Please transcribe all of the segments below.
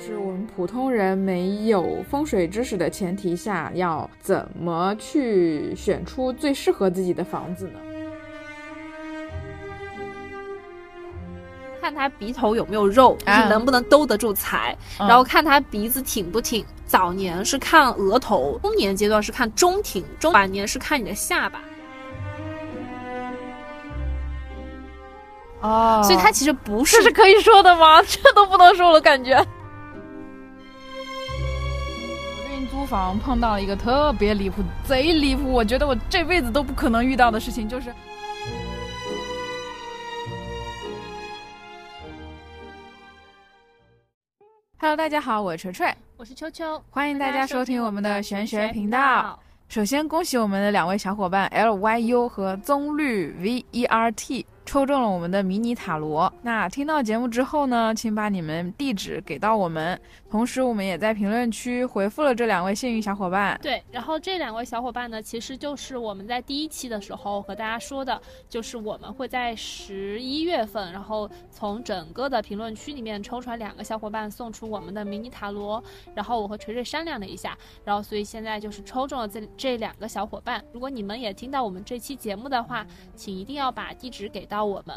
就是我们普通人没有风水知识的前提下，要怎么去选出最适合自己的房子呢？看他鼻头有没有肉，就是能不能兜得住财，然后看他鼻子挺不挺。早年是看额头，中年阶段是看中庭，中晚年是看你的下巴。哦，所以它其实不是，这是可以说的吗？这都不能说了，感觉。房碰到了一个特别离谱、贼离谱，我觉得我这辈子都不可能遇到的事情，就是。Hello，大家好，我是锤锤，我是秋秋，欢迎大家收听我们的玄学频道。首先恭喜我们的两位小伙伴 L Y U 和棕绿 V E R T。抽中了我们的迷你塔罗，那听到节目之后呢，请把你们地址给到我们，同时我们也在评论区回复了这两位幸运小伙伴。对，然后这两位小伙伴呢，其实就是我们在第一期的时候和大家说的，就是我们会在十一月份，然后从整个的评论区里面抽出来两个小伙伴送出我们的迷你塔罗，然后我和锤锤商量了一下，然后所以现在就是抽中了这这两个小伙伴。如果你们也听到我们这期节目的话，请一定要把地址给到。我们，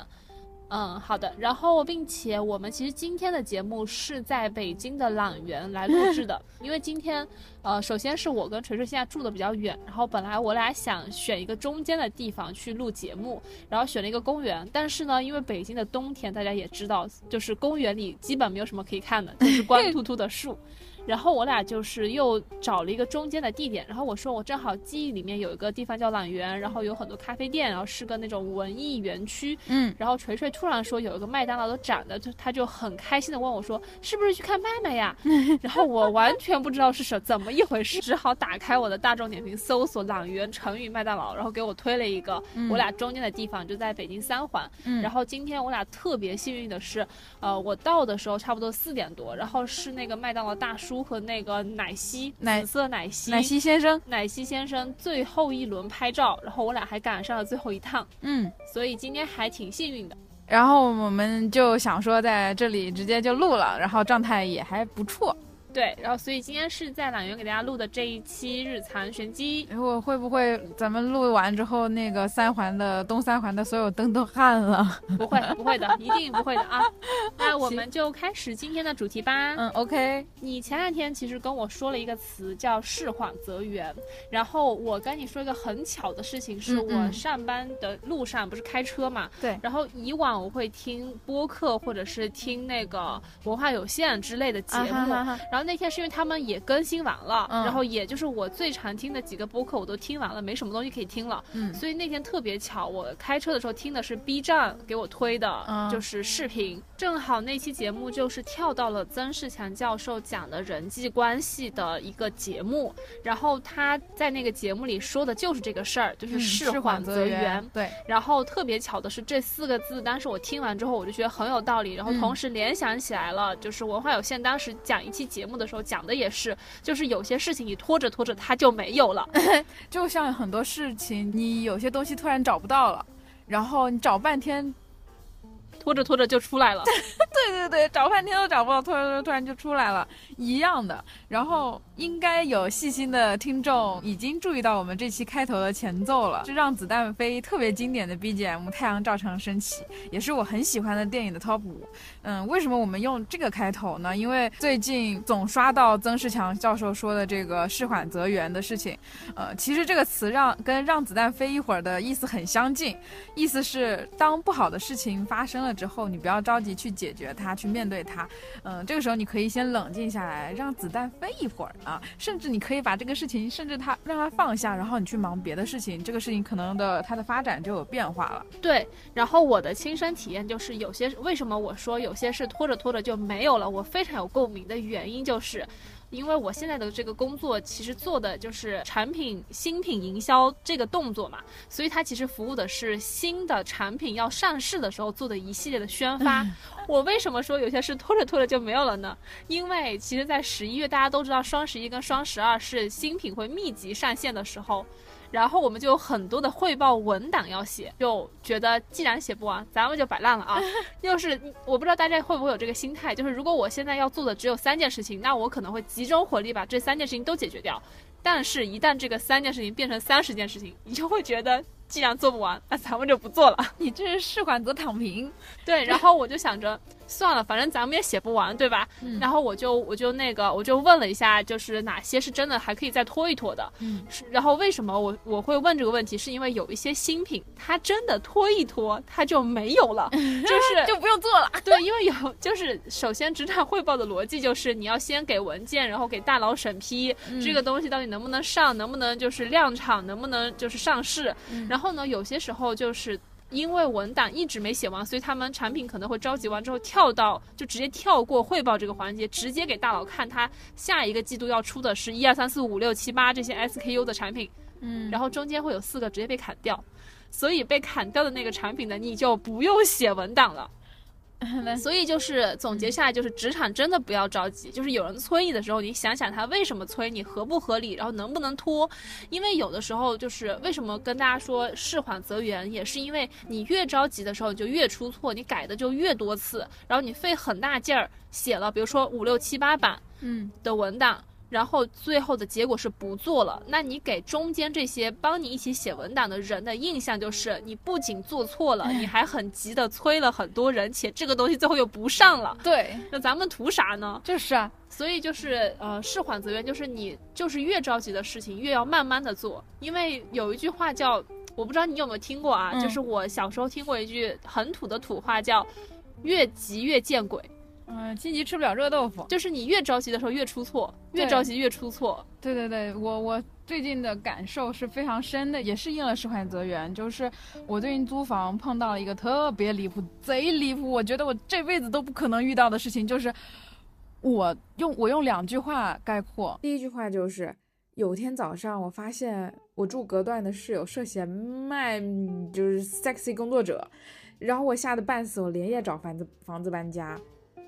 嗯，好的。然后，并且我们其实今天的节目是在北京的朗园来录制的，因为今天，呃，首先是我跟锤锤现在住的比较远，然后本来我俩想选一个中间的地方去录节目，然后选了一个公园，但是呢，因为北京的冬天大家也知道，就是公园里基本没有什么可以看的，就是光秃秃的树。然后我俩就是又找了一个中间的地点，然后我说我正好记忆里面有一个地方叫朗园，然后有很多咖啡店，然后是个那种文艺园区。嗯，然后锤锤突然说有一个麦当劳的展的，就他就很开心的问我说是不是去看麦麦呀？然后我完全不知道是什怎么一回事，只好打开我的大众点评搜索朗园成语麦当劳，然后给我推了一个我俩中间的地方，就在北京三环。嗯，然后今天我俩特别幸运的是，呃，我到的时候差不多四点多，然后是那个麦当劳大叔。和那个奶昔，紫色奶昔，奶昔先生，奶昔先生最后一轮拍照，然后我俩还赶上了最后一趟，嗯，所以今天还挺幸运的。然后我们就想说在这里直接就录了，然后状态也还不错。对，然后所以今天是在懒园给大家录的这一期日残玄机，我会不会咱们录完之后，那个三环的东三环的所有灯都暗了？不会，不会的，一定不会的啊！那我们就开始今天的主题吧。嗯，OK。你前两天其实跟我说了一个词叫“事缓则圆”，然后我跟你说一个很巧的事情，是我上班的路上不是开车嘛？对。然后以往我会听播客或者是听那个文化有限之类的节目，然后。那天是因为他们也更新完了，然后也就是我最常听的几个播客我都听完了，没什么东西可以听了。嗯，所以那天特别巧，我开车的时候听的是 B 站给我推的，就是视频，正好那期节目就是跳到了曾仕强教授讲的人际关系的一个节目，然后他在那个节目里说的就是这个事儿，就是事缓则圆。对，然后特别巧的是这四个字，当时我听完之后我就觉得很有道理，然后同时联想起来了，就是文化有限当时讲一期节目。的时候讲的也是，就是有些事情你拖着拖着它就没有了，就像很多事情你有些东西突然找不到了，然后你找半天。拖着拖着就出来了，对对对，找半天都找不到，突然突然就出来了，一样的。然后应该有细心的听众已经注意到我们这期开头的前奏了，是让子弹飞特别经典的 BGM《太阳照常升起》，也是我很喜欢的电影的 Top 五。嗯，为什么我们用这个开头呢？因为最近总刷到曾仕强教授说的这个“事缓则圆”的事情。呃，其实这个词让跟让子弹飞一会儿的意思很相近，意思是当不好的事情发生了。之后，你不要着急去解决它，去面对它。嗯，这个时候你可以先冷静一下来，让子弹飞一会儿啊。甚至你可以把这个事情，甚至他让他放下，然后你去忙别的事情。这个事情可能的它的发展就有变化了。对。然后我的亲身体验就是，有些为什么我说有些事拖着拖着就没有了，我非常有共鸣的原因就是。因为我现在的这个工作其实做的就是产品新品营销这个动作嘛，所以它其实服务的是新的产品要上市的时候做的一系列的宣发。我为什么说有些事拖着拖着就没有了呢？因为其实，在十一月大家都知道双十一跟双十二是新品会密集上线的时候。然后我们就有很多的汇报文档要写，就觉得既然写不完，咱们就摆烂了啊。又是我不知道大家会不会有这个心态，就是如果我现在要做的只有三件事情，那我可能会集中火力把这三件事情都解决掉。但是，一旦这个三件事情变成三十件事情，你就会觉得。既然做不完，那 咱们就不做了。你这是试管则躺平，对。然后我就想着，算了，反正咱们也写不完，对吧？嗯。然后我就我就那个我就问了一下，就是哪些是真的还可以再拖一拖的。嗯。然后为什么我我会问这个问题？是因为有一些新品，它真的拖一拖，它就没有了，就是就不用做了。对，因为有就是首先职场汇报的逻辑就是你要先给文件，然后给大佬审批这个东西到底能不能上，能不能就是量产，能不能就是上市，然后。后呢，有些时候就是因为文档一直没写完，所以他们产品可能会召集完之后跳到就直接跳过汇报这个环节，直接给大佬看他下一个季度要出的是一二三四五六七八这些 SKU 的产品，嗯，然后中间会有四个直接被砍掉，所以被砍掉的那个产品呢，你就不用写文档了。所以就是总结下来，就是职场真的不要着急。就是有人催你的时候，你想想他为什么催你，合不合理，然后能不能拖。因为有的时候就是为什么跟大家说事缓则圆，也是因为你越着急的时候，你就越出错，你改的就越多次，然后你费很大劲儿写了，比如说五六七八版嗯的文档。然后最后的结果是不做了，那你给中间这些帮你一起写文档的人的印象就是，你不仅做错了，你还很急的催了很多人，且这个东西最后又不上了。对，那咱们图啥呢？就是啊，所以就是呃，事缓则圆，就是你就是越着急的事情越要慢慢的做，因为有一句话叫，我不知道你有没有听过啊，就是我小时候听过一句很土的土话叫，越急越见鬼。嗯，心急吃不了热豆腐，就是你越着急的时候越出错，越着急越出错。对对对，我我最近的感受是非常深的，也是应了“事缓则圆”。就是我最近租房碰到了一个特别离谱、贼离谱，我觉得我这辈子都不可能遇到的事情，就是我用我用两句话概括。第一句话就是，有天早上我发现我住隔断的室友涉嫌卖，就是 sexy 工作者，然后我吓得半死，我连夜找房子房子搬家。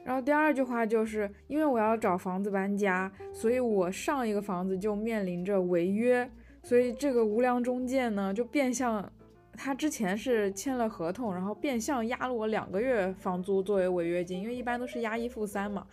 然后第二句话就是因为我要找房子搬家，所以我上一个房子就面临着违约，所以这个无良中介呢就变相，他之前是签了合同，然后变相压了我两个月房租作为违约金，因为一般都是押一付三嘛。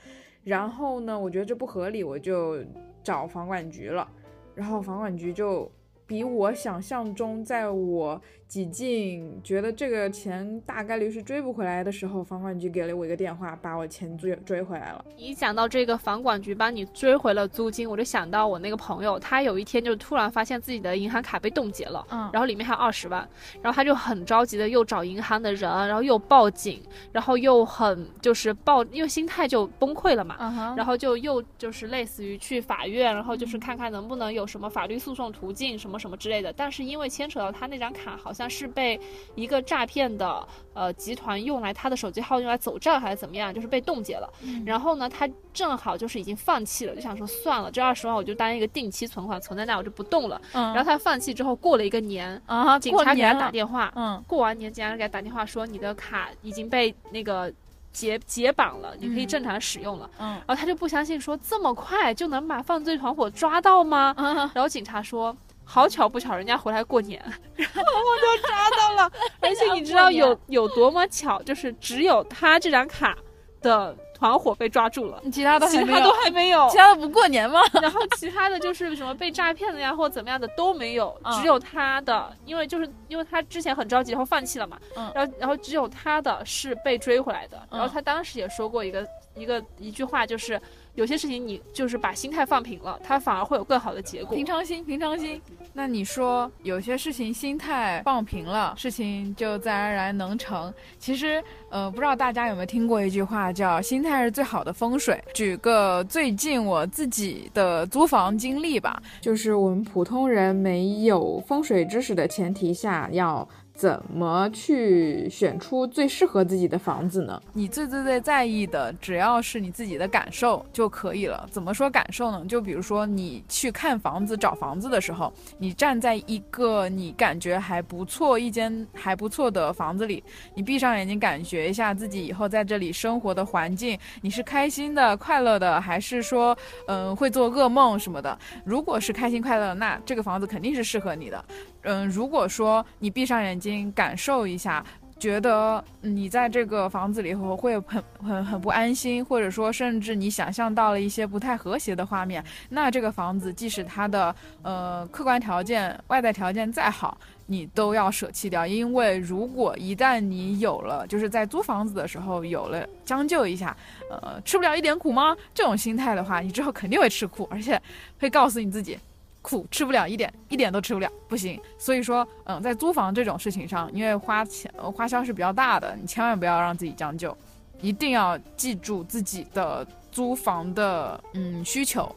然后呢，我觉得这不合理，我就找房管局了，然后房管局就比我想象中，在我。几近觉得这个钱大概率是追不回来的时候，房管局给了我一个电话，把我钱追追回来了。一讲到这个房管局帮你追回了租金，我就想到我那个朋友，他有一天就突然发现自己的银行卡被冻结了，嗯，然后里面还有二十万，然后他就很着急的又找银行的人，然后又报警，然后又很就是报，因为心态就崩溃了嘛，然后就又就是类似于去法院，然后就是看看能不能有什么法律诉讼途径什么什么之类的，但是因为牵扯到他那张卡好像。是被一个诈骗的呃集团用来他的手机号用来走账还是怎么样，就是被冻结了。然后呢，他正好就是已经放弃了，就想说算了，这二十万我就当一个定期存款存在那，我就不动了。然后他放弃之后，过了一个年啊，警察给他打电话，嗯，过完年警察给他打电话说你的卡已经被那个解解绑了，你可以正常使用了。嗯，然后他就不相信说这么快就能把犯罪团伙抓到吗？然后警察说。好巧不巧，人家回来过年，然后我就抓到了。而且你 知道有有多么巧，就是只有他这张卡的团伙被抓住了，其他的其他都还没有，其他的不过年吗？然后其他的就是什么被诈骗的呀，或者怎么样的都没有，只有他的，因为就是因为他之前很着急，然后放弃了嘛。嗯。然后然后只有他的是被追回来的。然后他当时也说过一个一个一句话，就是。有些事情你就是把心态放平了，它反而会有更好的结果。平常心，平常心。那你说有些事情心态放平了，事情就自然而然能成。其实，呃，不知道大家有没有听过一句话，叫“心态是最好的风水”。举个最近我自己的租房经历吧，就是我们普通人没有风水知识的前提下要。怎么去选出最适合自己的房子呢？你最最最在意的，只要是你自己的感受就可以了。怎么说感受呢？就比如说你去看房子、找房子的时候，你站在一个你感觉还不错、一间还不错的房子里，你闭上眼睛感觉一下自己以后在这里生活的环境，你是开心的、快乐的，还是说，嗯，会做噩梦什么的？如果是开心快乐，那这个房子肯定是适合你的。嗯，如果说你闭上眼睛感受一下，觉得你在这个房子里头会很很很不安心，或者说甚至你想象到了一些不太和谐的画面，那这个房子即使它的呃客观条件、外在条件再好，你都要舍弃掉，因为如果一旦你有了就是在租房子的时候有了将就一下，呃吃不了一点苦吗？这种心态的话，你之后肯定会吃苦，而且会告诉你自己。苦吃不了一点，一点都吃不了，不行。所以说，嗯，在租房这种事情上，因为花钱花销是比较大的，你千万不要让自己将就，一定要记住自己的租房的嗯需求，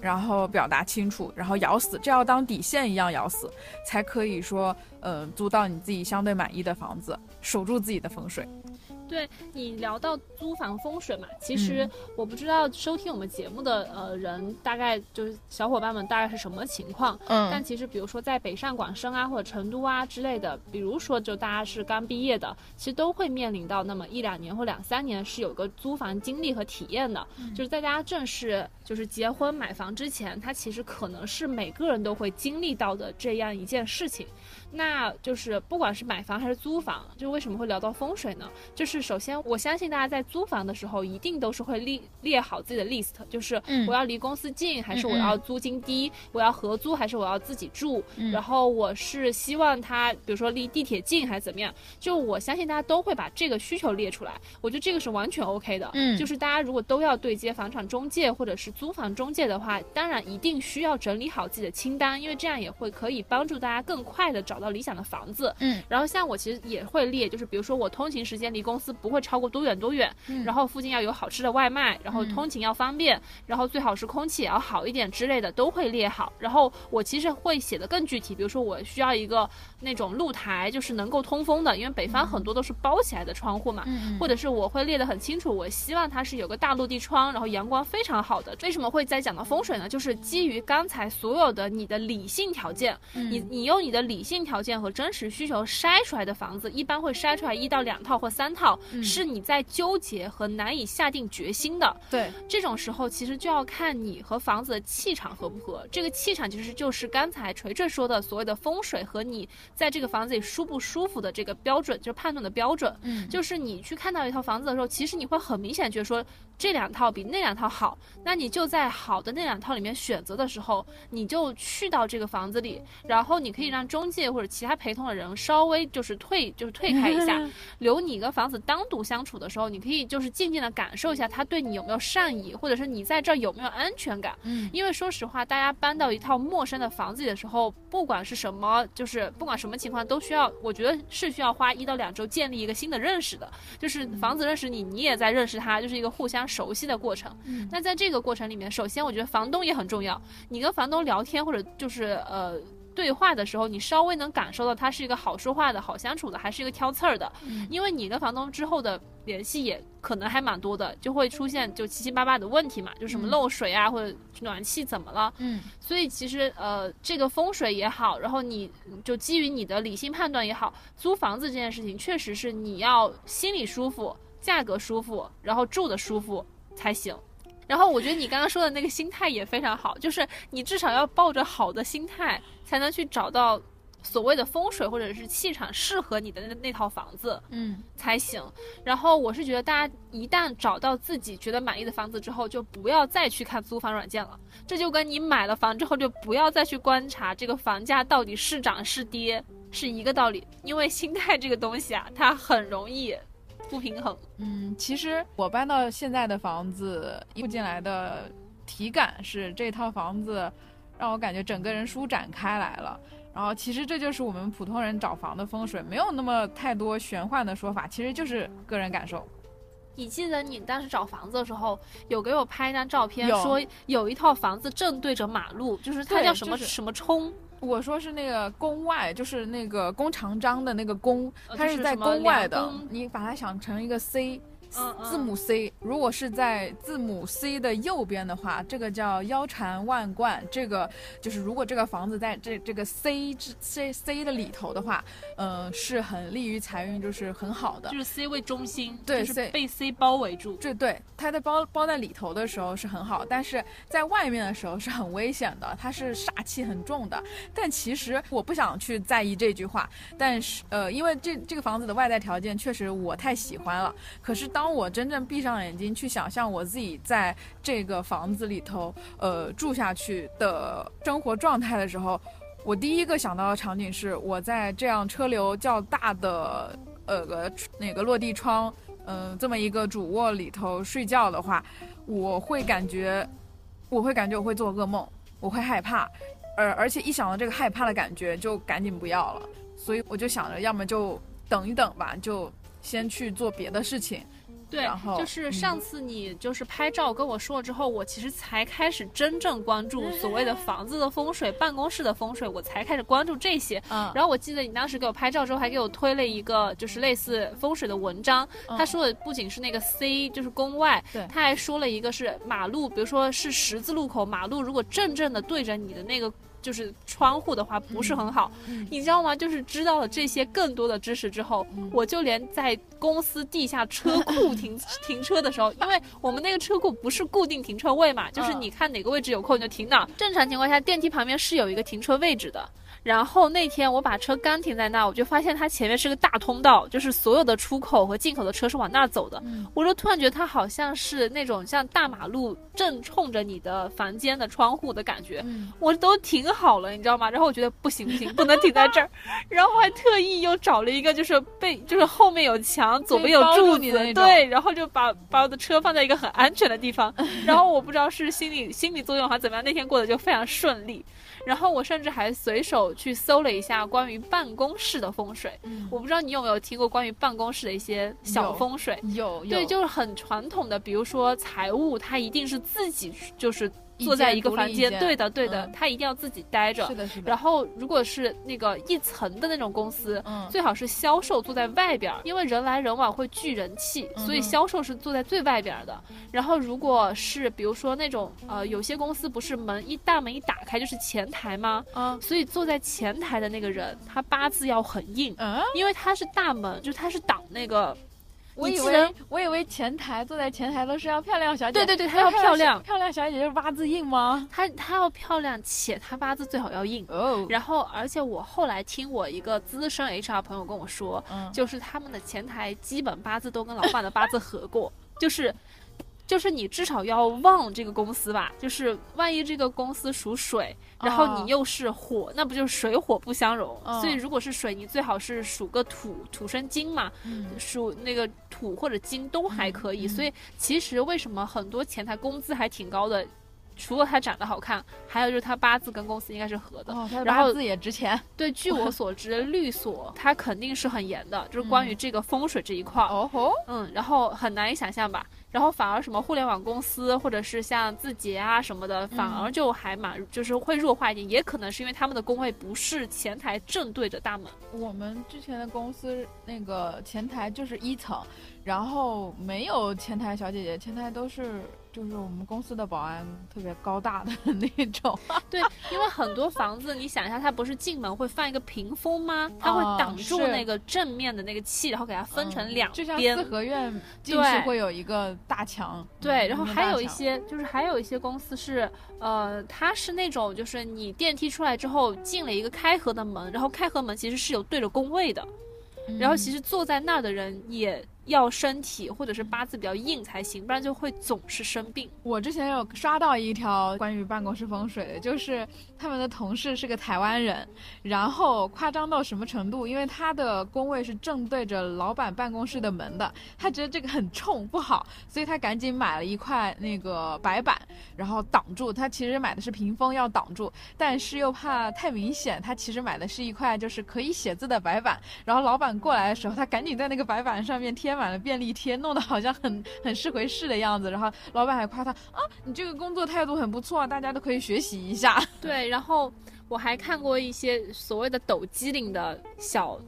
然后表达清楚，然后咬死，这要当底线一样咬死，才可以说，嗯，租到你自己相对满意的房子，守住自己的风水。对你聊到租房风水嘛，其实我不知道收听我们节目的呃人大概就是小伙伴们大概是什么情况，嗯，但其实比如说在北上广深啊或者成都啊之类的，比如说就大家是刚毕业的，其实都会面临到那么一两年或两三年是有个租房经历和体验的，就是在大家正式就是结婚买房之前，它其实可能是每个人都会经历到的这样一件事情。那就是不管是买房还是租房，就为什么会聊到风水呢？就是首先我相信大家在租房的时候，一定都是会列列好自己的 list，就是我要离公司近还是我要租金低，我要合租还是我要自己住，然后我是希望它比如说离地铁近还是怎么样？就我相信大家都会把这个需求列出来，我觉得这个是完全 OK 的。嗯，就是大家如果都要对接房产中介或者是租房中介的话，当然一定需要整理好自己的清单，因为这样也会可以帮助大家更快的找。找到理想的房子，嗯，然后像我其实也会列，就是比如说我通勤时间离公司不会超过多远多远，嗯，然后附近要有好吃的外卖，然后通勤要方便，然后最好是空气也要好一点之类的都会列好。然后我其实会写的更具体，比如说我需要一个那种露台，就是能够通风的，因为北方很多都是包起来的窗户嘛，嗯，或者是我会列的很清楚，我希望它是有个大落地窗，然后阳光非常好的。为什么会再讲到风水呢？就是基于刚才所有的你的理性条件，你你用你的理性。条件和真实需求筛出来的房子，一般会筛出来一到两套或三套，是你在纠结和难以下定决心的。对，这种时候其实就要看你和房子的气场合不合。这个气场其实就是刚才锤锤说的所谓的风水和你在这个房子里舒不舒服的这个标准，就是判断的标准。嗯，就是你去看到一套房子的时候，其实你会很明显觉得说这两套比那两套好，那你就在好的那两套里面选择的时候，你就去到这个房子里，然后你可以让中介。或者其他陪同的人稍微就是退就是退开一下，留你一个房子单独相处的时候，你可以就是静静的感受一下他对你有没有善意，或者是你在这儿有没有安全感。嗯，因为说实话，大家搬到一套陌生的房子里的时候，不管是什么，就是不管什么情况，都需要，我觉得是需要花一到两周建立一个新的认识的，就是房子认识你，你也在认识他，就是一个互相熟悉的过程。嗯，那在这个过程里面，首先我觉得房东也很重要，你跟房东聊天或者就是呃。对话的时候，你稍微能感受到他是一个好说话的、好相处的，还是一个挑刺儿的。因为你跟房东之后的联系也可能还蛮多的，就会出现就七七八八的问题嘛，就什么漏水啊，或者暖气怎么了。嗯，所以其实呃，这个风水也好，然后你就基于你的理性判断也好，租房子这件事情确实是你要心里舒服、价格舒服，然后住的舒服才行。然后我觉得你刚刚说的那个心态也非常好，就是你至少要抱着好的心态，才能去找到所谓的风水或者是气场适合你的那那套房子，嗯，才行。然后我是觉得大家一旦找到自己觉得满意的房子之后，就不要再去看租房软件了。这就跟你买了房之后就不要再去观察这个房价到底是涨是跌是一个道理。因为心态这个东西啊，它很容易。不平衡。嗯，其实我搬到现在的房子，住进来的体感是这套房子让我感觉整个人舒展开来了。然后其实这就是我们普通人找房的风水，没有那么太多玄幻的说法，其实就是个人感受。你记得你当时找房子的时候，有给我拍一张照片，说有一套房子正对着马路，就是它叫什么什么冲。我说是那个宫外，就是那个弓长张的那个弓，它是在宫外的。你把它想成一个 C，字母 C。如果是在字母 C 的右边的话，这个叫腰缠万贯。这个就是如果这个房子在这这个 C 之 C C 的里头的话，呃，是很利于财运，就是很好的就。是 C 位中心，对就是被 C 包围住。这对它在包包在里头的时候是很好，但是在外面的时候是很危险的，它是煞气很重的。但其实我不想去在意这句话，但是呃，因为这这个房子的外在条件确实我太喜欢了。可是当当我真正闭上眼睛去想象我自己在这个房子里头呃住下去的生活状态的时候，我第一个想到的场景是我在这样车流较大的呃个那个落地窗。嗯、这么一个主卧里头睡觉的话，我会感觉，我会感觉我会做噩梦，我会害怕，而而且一想到这个害怕的感觉，就赶紧不要了。所以我就想着，要么就等一等吧，就先去做别的事情。对然，后就是嗯上次你就是拍照跟我说了之后，我其实才开始真正关注所谓的房子的风水、办公室的风水，我才开始关注这些。嗯，然后我记得你当时给我拍照之后，还给我推了一个就是类似风水的文章。他说的不仅是那个 C，就是宫外，对他还说了一个是马路，比如说是十字路口，马路如果正正的对着你的那个。就是窗户的话不是很好，嗯你知道吗？就是知道了这些更多的知识之后，嗯我就连在公司地下车库停 停车的时候，因为我们那个车库不是固定停车位嘛，就是嗯你看哪个位置有空你就停哪儿。正常情况下，电梯旁边是有一个停车位置的。然后那天我把车刚停在那，我就发现它前面是个大通道，就是所有的出口和进口的车是往那儿走的。嗯我就突然觉得它好像是那种像大马路正冲着你的房间的窗户的感觉。嗯我都停好了，你知道吗？然后我觉得不行不行，不能停在这儿，然后还特意又找了一个就是背，就是后面有墙，左边有柱子对，然后就把把我的车放在一个很安全的地方。然后我不知道是心理心理作用还是怎么样，那天过得就非常顺利。然后我甚至还随手去搜了一下关于办公室的风水，嗯我不知道你有没有听过关于办公室的一些小风水。有有对，就是很传统的，比如说财务，它一定是自己就是一坐在一个房间，对的，对的，嗯他一定要自己待着是。的是的，然后，如果是那个一层的那种公司，嗯最好是销售坐在外边儿，因为人来人往会聚人气，所以销售是坐在最外边儿的。然后，如果是比如说那种呃，有些公司不是门一大门一打开就是前台吗？嗯所以坐在前台的那个人，他八字要很硬，嗯，因为他是大门，就他是挡那个。我以为我以为前台坐在前台都是要漂亮小姐，对对对，她要漂亮，漂亮小姐就是八字硬吗？她她要漂亮，且她八字最好要硬。哦，然后，而且我后来听我一个资深 HR 朋友跟我说，嗯就是他们的前台基本八字都跟老板的八字合过，就是。就是你至少要旺这个公司吧，就是万一这个公司属水，然后哦你又是火，那不就是水火不相容？哦所以如果是水，你最好是属个土，土生金嘛，嗯属那个土或者金都还可以。所以其实为什么很多前台工资还挺高的，除了他长得好看，还有就是他八字跟公司应该是合的。哦，他的然后八字也值钱对，据我所知，律所它肯定是很严的，就是关于这个风水这一块儿。哦吼，嗯，然后很难以想象吧。然后反而什么互联网公司或者是像字节啊什么的，反而就还蛮就是会弱化一点，也可能是因为他们的工位不是前台正对着大门。我们之前的公司那个前台就是一层，然后没有前台小姐姐，前台都是就是我们公司的保安特别高大的那种。对，因为很多房子，你想一下，它不是进门会放一个屏风吗？它会哦挡住那个正面的那个气，然后给它分成两嗯就像边。四合院进对去会有一个大墙，对，嗯然后还有一些，就是还有一些公司是，呃，它是那种，就是你电梯出来之后进了一个开合的门，然后开合门其实是有对着工位的，然后其实实坐在那儿的人也要身体或者是八字比较硬才行，不然就会总是生病。我之前有刷到一条关于办公室风水的，就是他们的同事是个台湾人，然后夸张到什么程度？因为他的工位是正对着老板办公室的门的，他觉得这个很冲不好，所以他赶紧买了一块那个白板，然后挡住。他其实买的是屏风要挡住，但是又怕太明显，他其实买的是一块就是可以写字的白板。然后老板过来的时候，他赶紧在那个白板上面贴满了便利贴，弄得好像很很是回事的样子。然后老板还夸他啊，你这个工作态度很不错，大家都可以学习一下。对，然后我还看过一些所谓的抖机灵的小。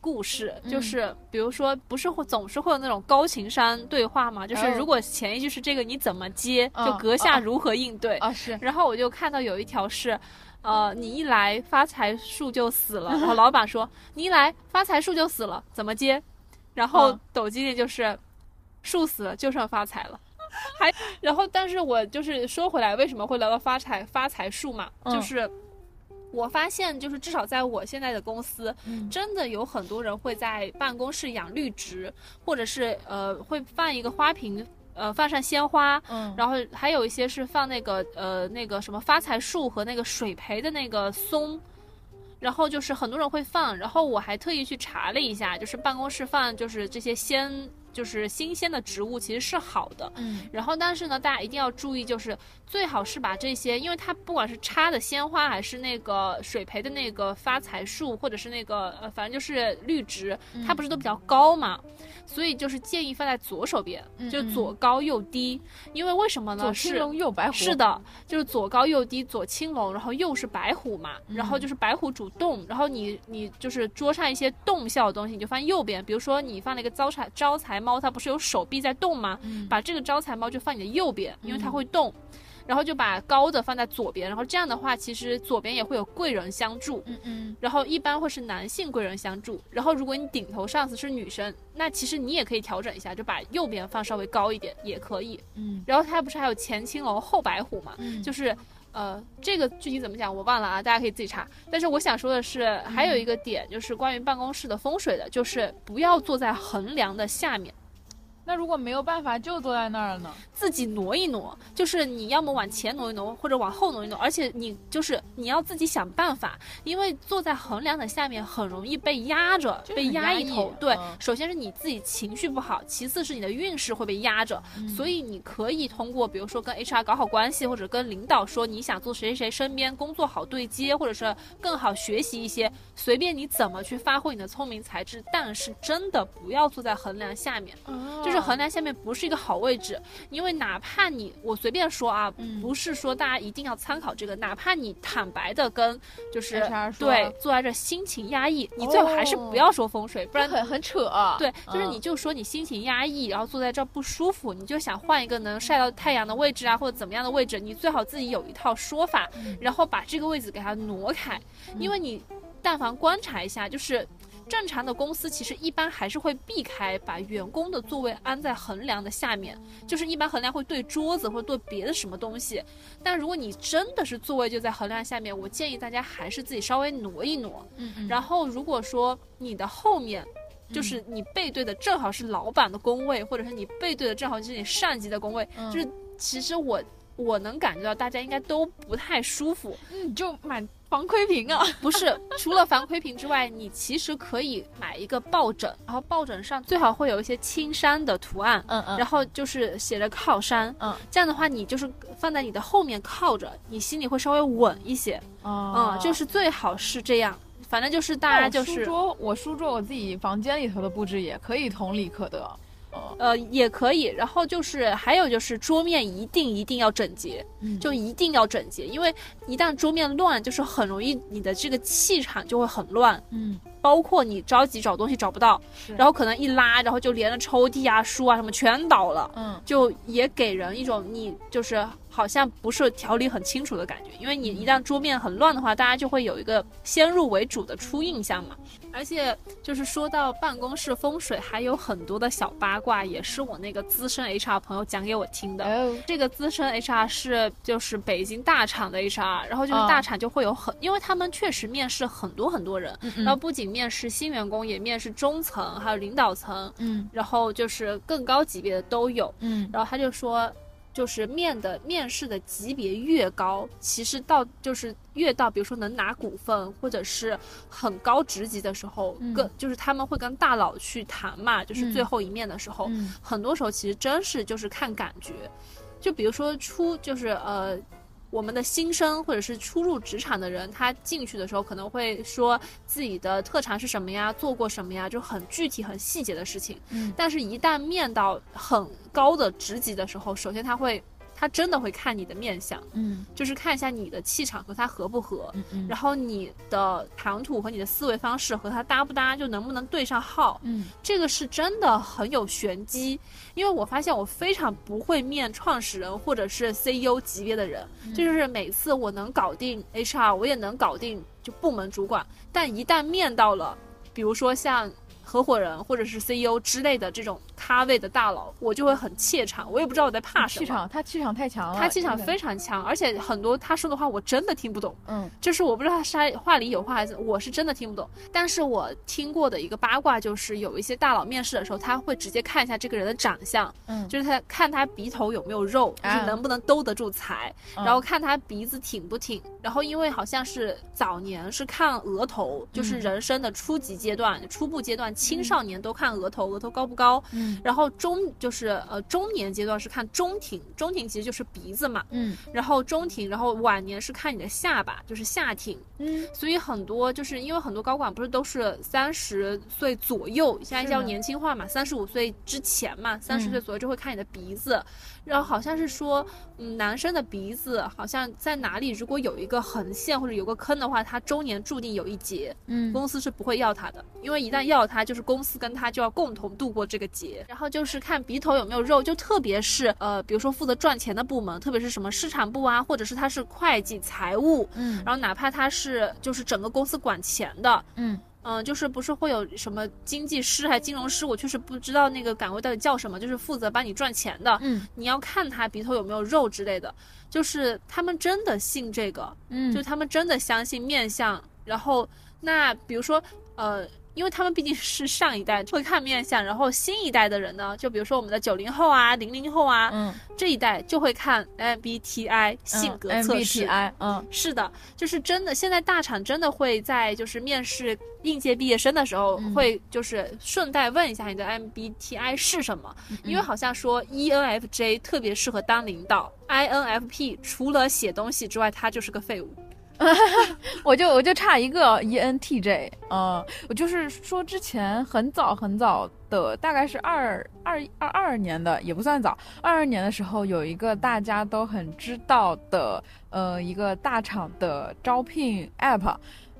故事就是，比如说，不是会总是会有那种高情商对话嘛？就是如果前一句是这个，你怎么接？就阁下如何应对？啊，是。然后我就看到有一条是，呃，你一来发财树就死了。然后老板说，你一来发财树就死了，怎么接？然后抖机灵就是，树死了就剩发财了。还然后，但是我就是说回来，为什么会聊到发财发财树嘛？就是。我发现，就是至少在我现在的公司，嗯、真的有很多人会在办公室养绿植，或者是呃会放一个花瓶，呃放上鲜花，嗯，然后还有一些是放那个呃那个什么发财树和那个水培的那个松，然后就是很多人会放，然后我还特意去查了一下，就是办公室放就是这些鲜。就是新鲜的植物其实是好的，嗯，然后但是呢，大家一定要注意，就是最好是把这些，因为它不管是插的鲜花，还是那个水培的那个发财树，或者是那个呃，反正就是绿植，它不是都比较高嘛，所以就是建议放在左手边，就左高右低，因为为什么呢？左青龙右白虎。是的，就是左高右低，左青龙，然后右是白虎嘛，然后就是白虎主动，然后你你就是桌上一些动效的东西，你就放右边，比如说你放了一个招财招财。猫它不是有手臂在动吗？嗯、把这个招财猫就放你的右边，因为它会动，嗯、然后就把高的放在左边，然后这样的话，其实左边也会有贵人相助。嗯嗯。然后一般会是男性贵人相助，然后如果你顶头上司是女生，那其实你也可以调整一下，就把右边放稍微高一点也可以。嗯。然后它不是还有前青龙后白虎嘛？嗯。就是。呃，这个具体怎么讲我忘了啊，大家可以自己查。但是我想说的是，还有一个点就是关于办公室的风水的，就是不要坐在横梁的下面。那如果没有办法就坐在那儿呢？自己挪一挪，就是你要么往前挪一挪，或者往后挪一挪，而且你就是你要自己想办法，因为坐在横梁的下面很容易被压着，被压一头。对，嗯、首先是你自己情绪不好，其次是你的运势会被压着，嗯、所以你可以通过比如说跟 HR 搞好关系，或者跟领导说你想做谁谁谁身边工作好对接，或者是更好学习一些，随便你怎么去发挥你的聪明才智，但是真的不要坐在横梁下面，哦、就是横梁下面不是一个好位置，因为哪怕你我随便说啊，嗯、不是说大家一定要参考这个，哪怕你坦白的跟就是对坐在这心情压抑，你最好还是不要说风水，哦、不然很很扯。啊。对，就是你就说你心情压抑，然后坐在这不舒服，你就想换一个能晒到太阳的位置啊，或者怎么样的位置，你最好自己有一套说法，嗯、然后把这个位置给它挪开，因为你但凡观察一下，就是。正常的公司其实一般还是会避开把员工的座位安在横梁的下面，就是一般横梁会对桌子或者对别的什么东西。但如果你真的是座位就在横梁下面，我建议大家还是自己稍微挪一挪。嗯嗯。然后如果说你的后面，就是你背对的正好是老板的工位，或者是你背对的正好就是你上级的工位，嗯、就是其实我我能感觉到大家应该都不太舒服。你就买。防窥屏啊，不是，除了防窥屏之外，你其实可以买一个抱枕，然后抱枕上最好会有一些青山的图案，嗯嗯，然后就是写着靠山，嗯，这样的话你就是放在你的后面靠着，你心里会稍微稳一些，哦、嗯，就是最好是这样，反正就是大家就是书桌，我书桌我自己房间里头的布置也可以同理可得。呃，也可以。然后就是还有就是桌面一定一定要整洁，嗯、就一定要整洁，因为一旦桌面乱，就是很容易你的这个气场就会很乱。嗯，包括你着急找东西找不到，然后可能一拉，然后就连着抽屉啊、书啊什么全倒了。嗯，就也给人一种你就是好像不是条理很清楚的感觉，因为你一旦桌面很乱的话，大家就会有一个先入为主的初印象嘛。而且就是说到办公室风水，还有很多的小八卦，也是我那个资深 HR 朋友讲给我听的。哦、这个资深 HR 是就是北京大厂的 HR，然后就是大厂就会有很，哦、因为他们确实面试很多很多人，嗯嗯然后不仅面试新员工，也面试中层，还有领导层，嗯，然后就是更高级别的都有，嗯，然后他就说。就是面的面试的级别越高，其实到就是越到，比如说能拿股份或者是很高职级的时候，嗯、跟就是他们会跟大佬去谈嘛，就是最后一面的时候，嗯、很多时候其实真是就是看感觉，就比如说出就是呃。我们的新生或者是初入职场的人，他进去的时候可能会说自己的特长是什么呀，做过什么呀，就很具体、很细节的事情。嗯但是，一旦面到很高的职级的时候，首先他会，他真的会看你的面相，嗯就是看一下你的气场和他合不合。嗯嗯然后你的谈吐和你的思维方式和他搭不搭，就能不能对上号，嗯这个是真的很有玄机。因为我发现我非常不会面创始人或者是 CEO 级别的人，这就是每次我能搞定 HR，我也能搞定就部门主管，但一旦面到了，比如说像。合伙人或者是 CEO 之类的这种咖位的大佬，我就会很怯场，我也不知道我在怕什么。气场，他气场太强了，他气场非常强，而且很多他说的话我真的听不懂。嗯就是我不知道他是话里有话还是我是真的听不懂。但是我听过的一个八卦就是，有一些大佬面试的时候，他会直接看一下这个人的长相，嗯，就是他看他鼻头有没有肉，就是啊能不能兜得住财，嗯然后看他鼻子挺不挺。然后因为好像是早年是看额头，就是嗯人生的初级阶段、初步阶段，青少年都看额头，额头高不高。嗯然后中就是呃中年阶段是看中庭，中庭其实就是鼻子嘛。嗯然后中庭，然后晚年是看你的下巴，就是下庭。嗯所以很多就是因为很多高管不是都是三十岁左右，现在叫年轻化嘛，三十五岁之前嘛，三十嗯岁左右就会看你的鼻子，然后好像是说，嗯，男生的鼻子好像在哪里如果有一个横线或者有个坑的话，他中年注定有一劫，嗯。公司是不会要他的，因为一旦要他，就是公司跟他就要共同度过这个劫。然后就是看鼻头有没有肉，就特别是呃，比如说负责赚钱的部门，特别是什么市场部啊，或者是他是会计、财务，嗯。然后哪怕他是就是整个公司管钱的，嗯嗯、就是不是会有什么经济师还金融师，我确实不知道那个岗位到底叫什么，就是负责帮你赚钱的。嗯你要看他鼻头有没有肉之类的，就是他们真的信这个，嗯，就他们真的相信面相。然后那比如说呃。因为他们毕竟是上一代会看面相，然后新一代的人呢，就比如说我们的九零后啊、零零后啊，嗯这一代就会看 MBTI 性格测试。MBTI，嗯是的，就是真的，现在大厂真的会在就是面试应届毕业生的时候，嗯。会就是顺带问一下你的 MBTI 是什么，嗯。因为好像说 E ENFJ 特别适合当领导，INFP 除了写东西之外，他就是个废物。我就我就差一个 E N T J 嗯，我就是说之前很早很早的，大概是二二二二年的，也不算早，二二年的时候有一个大家都很知道的，呃，一个大厂的招聘 app。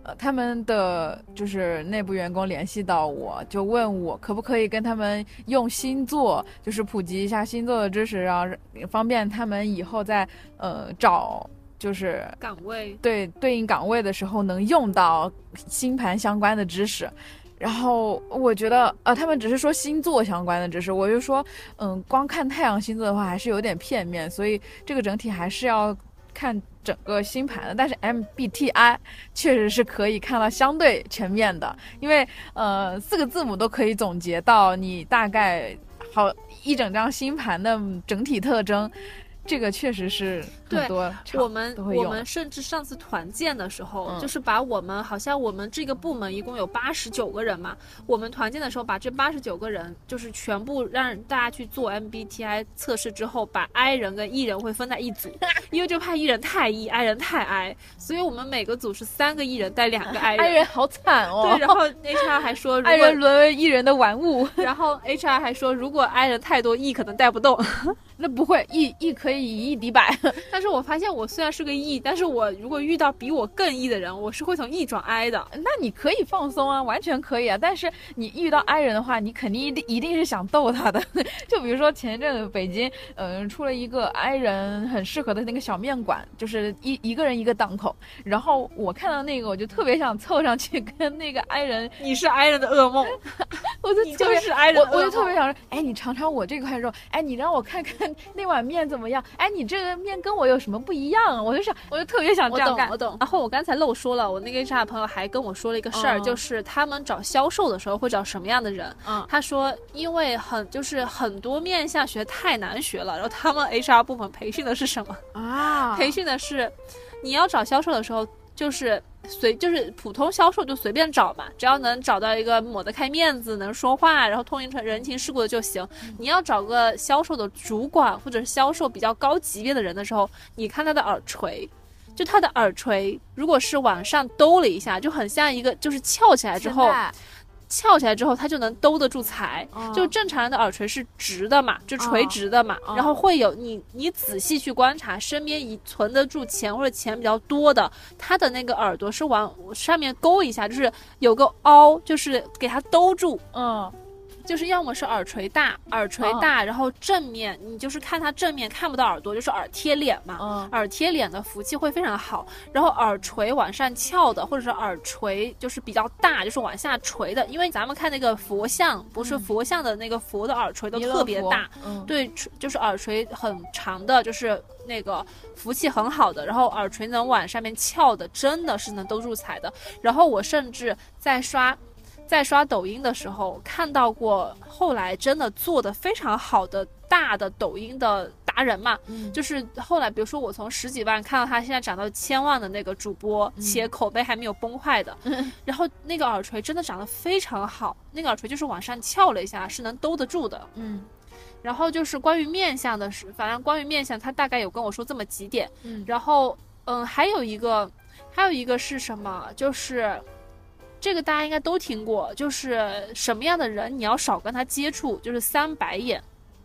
呃，他们的就是内部员工联系到我，就问我可不可以跟他们用星座，就是普及一下星座的知识，然后方便他们以后在呃找就是岗位对对应岗位的时候能用到星盘相关的知识。然后我觉得，呃，他们只是说星座相关的知识，我就说，嗯，光看太阳星座的话还是有点片面，所以这个整体还是要看整个星盘的。但是 MBTI 确实是可以看到相对全面的，因为呃四个字母都可以总结到你大概好一整张星盘的整体特征。这个确实是很对我们我们甚至上次团建的时候，嗯就是把我们好像我们这个部门一共有八十九个人嘛，我们团建的时候把这八十九个人就是全部让大家去做 MBTI 测试之后，把 I 人跟 E 人会分在一组，因为就怕 E 人太 E，I 人太 I，所以我们每个组是三个 E 人带两个 I 人。I 人好惨哦，对，然后 HR 还说，如果爱人沦为 E 人的玩物。然后 HR 还说，如果 I 人太多，E 可能带不动。那不会，，E E 可以以一敌百。但是我发现我虽然是个 E，但是我如果遇到比我更 E 的人，我是会从 E 转 I 的。那你可以放松啊，完全可以啊。但是你遇到 I 人的话，你肯定一定一定是想逗他的。就比如说前一阵子北京，嗯、出了一个 I 人很适合的那个小面馆，就是一一个人一个档口。然后我看到那个，我就特别想凑上去跟那个 I 人，你是 I 人的噩梦，我就特别就是 I 人的噩梦。我我就特别想说，哎，你尝尝我这块肉，哎，你让我看看那碗面怎么样？哎，你这个面跟我有什么不一样？我就想，我就特别想这样干，。懂我懂。然后我刚才漏说了，我那个 HR 朋友还跟我说了一个事儿，嗯就是他们找销售的时候会找什么样的人？嗯他说，因为很就是很多面向学太难学了，然后他们 HR 部门培训的是什么？啊 培训的是，你要找销售的时候，就是随就是普通销售就随便找嘛，只要能找到一个抹得开面子、能说话，然后通情人情世故的就行。你要找个销售的主管或者是销售比较高级别的人的时候，你看他的耳垂。就他的耳垂，如果是往上兜了一下，就很像一个，就是翘起来之后，翘起来之后，它就能兜得住财。就正常人的耳垂是直的嘛，就垂直的嘛，然后会有你，你仔细去观察，身边一存得住钱或者钱比较多的，他的那个耳朵是往上面勾一下，就是有个凹，就是给它兜住。嗯。就是要么是耳垂大，耳垂大，然后正面你就是看它正面看不到耳朵，就是耳贴脸嘛，耳贴脸的福气会非常好。然后耳垂往上翘的，或者是耳垂就是比较大，就是往下垂的，因为咱们看那个佛像，不是佛像的那个佛的耳垂都特别大，对，就是耳垂很长的，就是那个福气很好的，然后耳垂能往上面翘的，真的是能都入财的。然后我甚至在刷。在刷抖音的时候看到过，后来真的做的非常好的大的抖音的达人嘛，就是后来比如说我从十几万看到他现在涨到千万的那个主播，且口碑还没有崩坏的，然后那个耳垂真的长得非常好，那个耳垂就是往上翘了一下是能兜得住的，嗯，然后就是关于面相的是，反正关于面相他大概有跟我说这么几点，嗯，然后嗯还有一个还有一个是什么？就是。这个大家应该都听过，就是什么样的人你要少跟他接触，就是三白眼，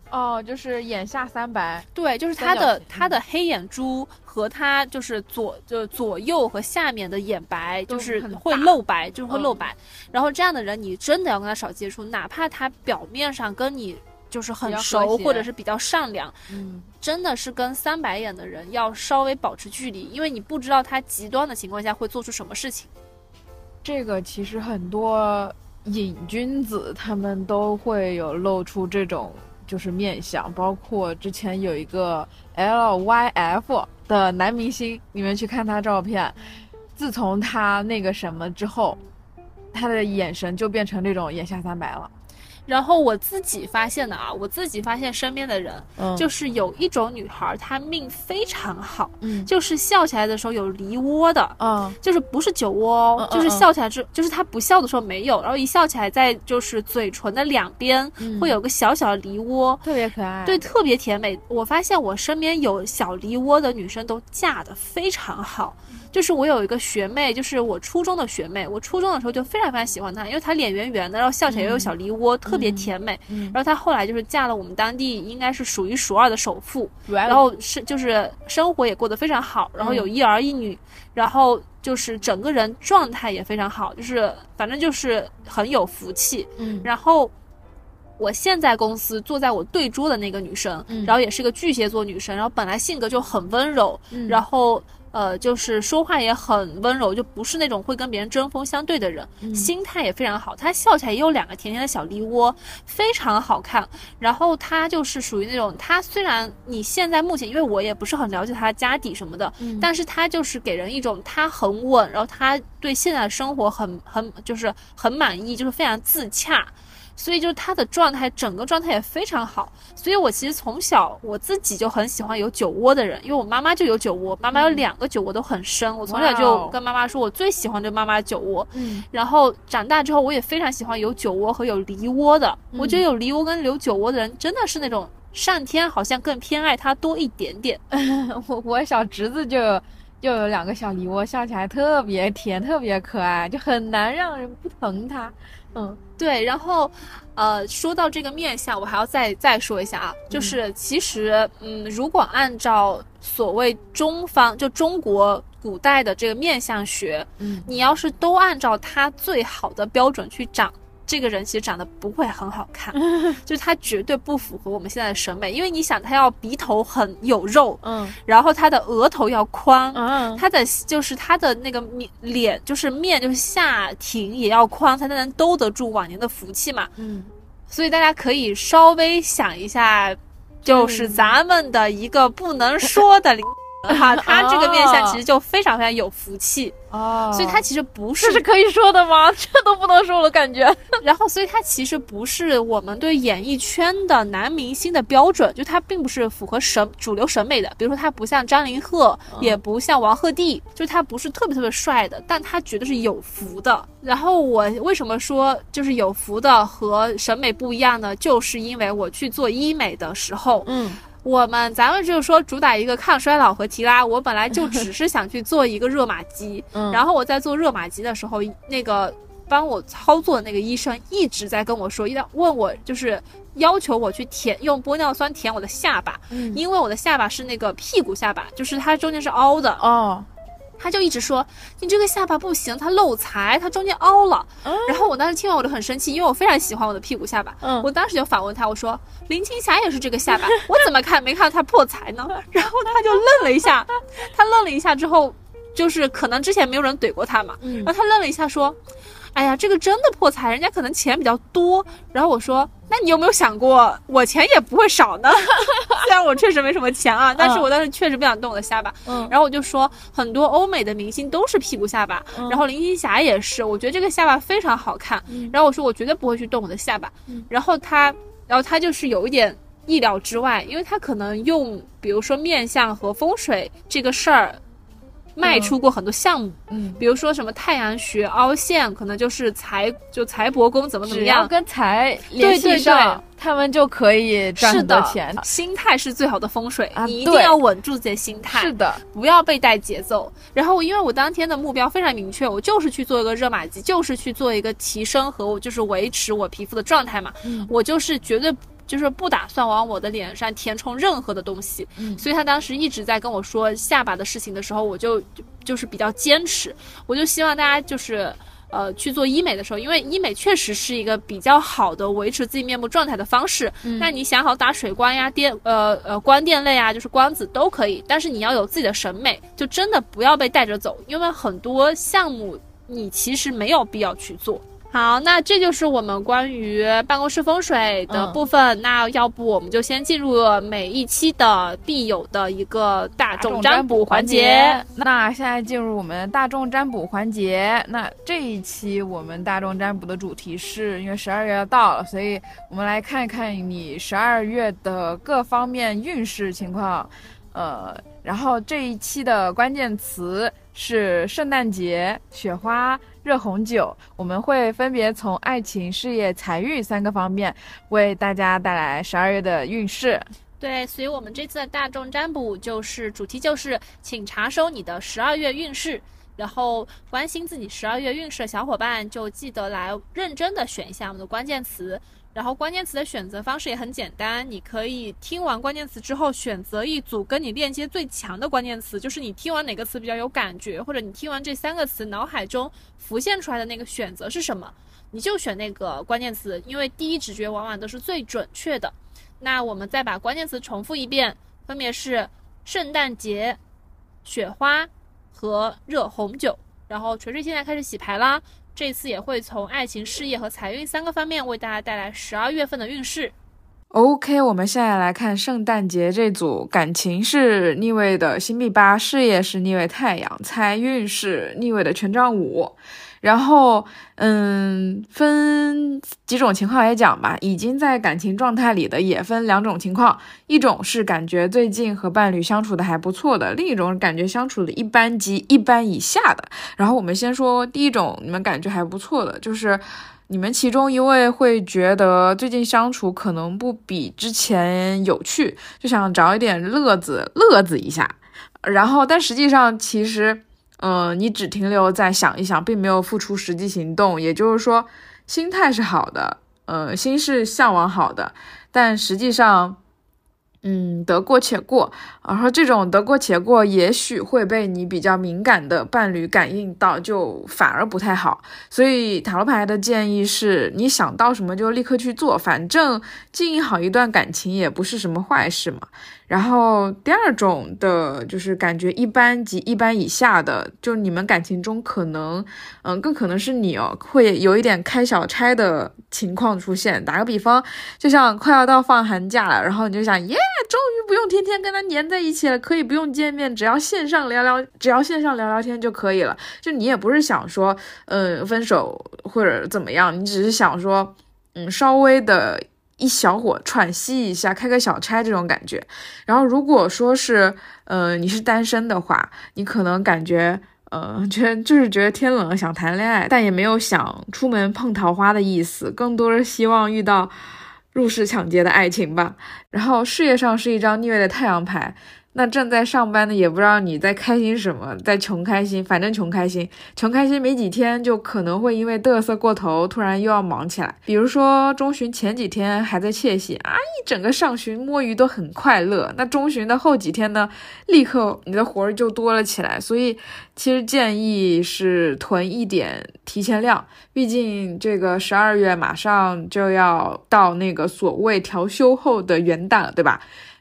哦，就是眼下三白，对，就是他的他的黑眼珠和他就是左就左右和下面的眼白就是会露白，就是会露白，然后这样的人你真的要跟他少接触，哪怕他表面上跟你就是很熟或者是比较善良，嗯，真的是跟三白眼的人要稍微保持距离，因为你不知道他极端的情况下会做出什么事情。这个其实很多瘾君子他们都会有露出这种就是面相，包括之前有一个 L Y F 的男明星，你们去看他照片，自从他那个什么之后，他的眼神就变成那种眼下三白了。然后我自己发现的啊，我自己发现身边的人，嗯，就是有一种女孩，她命非常好，嗯，就是笑起来的时候有梨窝的，嗯，就是不是酒窝，就是笑起来之，就是她不笑的时候没有，然后一笑起来，在就是嘴唇的两边会有个小小的梨窝，特别可爱，对，特别甜美。我发现我身边有小梨窝的女生都嫁的非常好。就是我有一个学妹，就是我初中的学妹。我初中的时候就非常非常喜欢她，因为她脸圆圆的，然后笑起来又有小梨窝，特别甜美。然后她后来就是嫁了我们当地应该是数一数二的首富，然后是就是生活也过得非常好，然后有一儿一女，然后就是整个人状态也非常好，就是反正就是很有福气。嗯，然后我现在公司坐在我对桌的那个女生，然后也是个巨蟹座女生，然后本来性格就很温柔，然后。呃，就是说话也很温柔，就不是那种会跟别人针锋相对的人，心态也非常好。他笑起来也有两个甜甜的小梨窝，非常好看。然后他就是属于那种，他虽然你现在目前，因为我也不是很了解他的家底什么的，但是他就是给人一种他很稳，然后他对现在的生活很很就是很满意，就是非常自洽。所以就是他的状态，整个状态也非常好。所以我其实从小我自己就很喜欢有酒窝的人，因为我妈妈就有酒窝，妈妈有两个酒窝都很深。我从小就跟妈妈说，我最喜欢就妈妈酒窝。嗯。然后长大之后，我也非常喜欢有酒窝和有梨窝的。我觉得有梨窝跟有酒窝的人，真的是那种上天好像更偏爱他多一点点。我我小侄子就就有两个小梨窝，笑起来特别甜，特别可爱，就很难让人不疼他。嗯。对，然后，呃，说到这个面相，我还要再再说一下啊，就是其实，嗯，如果按照所谓中方就中国古代的这个面相学，嗯，你要是都按照它最好的标准去长。这个人其实长得不会很好看，就是他绝对不符合我们现在的审美。因为你想，他要鼻头很有肉，嗯，然后他的额头要宽，嗯，他的就是他的那个面脸，就是面就是下挺也要宽，才能兜得住往年的福气嘛，嗯。所以大家可以稍微想一下，就是咱们的一个不能说的哈，他这个面相其实就非常非常有福气。哦，所以他其实不是这是可以说的吗？这都不能说了，感觉。然后，所以他其实不是我们对演艺圈的男明星的标准，就他并不是符合审主流审美的。比如说，他不像张凌赫，也不像王鹤棣，就他不是特别特别帅的，但他绝对是有福的。然后我为什么说就是有福的和审美不一样呢？就是因为我去做医美的时候，嗯。我们咱们就是说主打一个抗衰老和提拉，我本来就只是想去做一个热玛吉，然后我在做热玛吉的时候，那个帮我操作的那个医生一直在跟我说，一问我就是要求我去填用玻尿酸填我的下巴，因为我的下巴是那个屁股下巴，就是它中间是凹的。哦。他就一直说你这个下巴不行，它漏财，它中间凹了。然后我当时听完我就很生气，因为我非常喜欢我的屁股下巴。嗯，我当时就反问他，我说林青霞也是这个下巴，我怎么看没看到她破财呢？然后他就愣了一下，他愣了一下之后，就是可能之前没有人怼过他嘛。然后他愣了一下说。哎呀，这个真的破财，人家可能钱比较多。然后我说，那你有没有想过，我钱也不会少呢？虽然我确实没什么钱啊，但是我当时确实不想动我的下巴。嗯，然后我就说，很多欧美的明星都是屁股下巴，然后林青霞也是，我觉得这个下巴非常好看。然后我说，我绝对不会去动我的下巴。然后他，然后他就是有一点意料之外，因为他可能用，比如说面相和风水这个事儿。卖出过很多项目，嗯，比如说什么太阳穴凹陷，可能就是财就财帛宫怎么怎么样，跟财联系上，他们就可以赚很多钱。心态是最好的风水，你一定要稳住自己的心态，是的，不要被带节奏。然后因为我当天的目标非常明确，我就是去做一个热玛吉，就是去做一个提升和我就是维持我皮肤的状态嘛，我就是绝对。就是不打算往我的脸上填充任何的东西，所以他当时一直在跟我说下巴的事情的时候，我就就是比较坚持，我就希望大家就是呃去做医美的时候，因为医美确实是一个比较好的维持自己面部状态的方式。那你想好打水光呀、电呃呃光电类啊，就是光子都可以，但是你要有自己的审美，就真的不要被带着走，因为很多项目你其实没有必要去做。好，那这就是我们关于办公室风水的部分。那要不我们就先进入每一期的必有的一个大众占卜环节。那现在进入我们大众占卜环节。那这一期我们大众占卜的主题是因为十二月要到了，所以我们来看一看你十二月的各方面运势情况。呃，然后这一期的关键词是圣诞节、雪花。热红酒，我们会分别从爱情、事业、财运三个方面为大家带来十二月的运势。对，所以我们这次的大众占卜就是主题就是，请查收你的十二月运势。然后关心自己十二月运势的小伙伴就记得来认真的选一下我们的关键词。然后关键词的选择方式也很简单，你可以听完关键词之后选择一组跟你链接最强的关键词，就是你听完哪个词比较有感觉，或者你听完这三个词脑海中浮现出来的那个选择是什么，你就选那个关键词，因为第一直觉往往都是最准确的。那我们再把关键词重复一遍，分别是圣诞节、雪花和热红酒。然后锤锤现在开始洗牌啦。这次也会从爱情、事业和财运三个方面为大家带来十二月份的运势。OK，我们现在来看圣诞节这组，感情是逆位的星币八，事业是逆位太阳，财运是逆位的权杖五。然后，嗯，分几种情况来讲吧。已经在感情状态里的也分两种情况，一种是感觉最近和伴侣相处的还不错的，另一种感觉相处的一般及一般以下的。然后我们先说第一种，你们感觉还不错的，就是你们其中一位会觉得最近相处可能不比之前有趣，就想找一点乐子乐子一下。然后，但实际上其实。嗯，你只停留在想一想，并没有付出实际行动，也就是说，心态是好的，呃，心是向往好的，但实际上，嗯，得过且过。然后这种得过且过，也许会被你比较敏感的伴侣感应到，就反而不太好。所以塔罗牌的建议是，你想到什么就立刻去做，反正经营好一段感情也不是什么坏事嘛。然后第二种的就是感觉一般及一般以下的，就你们感情中可能，嗯，更可能是你哦，会有一点开小差的情况出现。打个比方，就像快要到放寒假了，然后你就想，耶，终于不用天天跟他黏在一起了，可以不用见面，只要线上聊聊，只要线上聊聊天就可以了。就你也不是想说，嗯，分手或者怎么样，你只是想说，嗯，稍微的。一小会喘息一下，开个小差这种感觉。然后如果说是，呃，你是单身的话，你可能感觉，呃，觉得就是觉得天冷想谈恋爱，但也没有想出门碰桃花的意思，更多是希望遇到入室抢劫的爱情吧。然后事业上是一张逆位的太阳牌。那正在上班的也不知道你在开心什么，在穷开心，反正穷开心，穷开心没几天就可能会因为嘚瑟过头，突然又要忙起来。比如说中旬前几天还在窃喜啊，一整个上旬摸鱼都很快乐，那中旬的后几天呢，立刻你的活儿就多了起来。所以其实建议是囤一点提前量，毕竟这个十二月马上就要到那个所谓调休后的元旦了，对吧？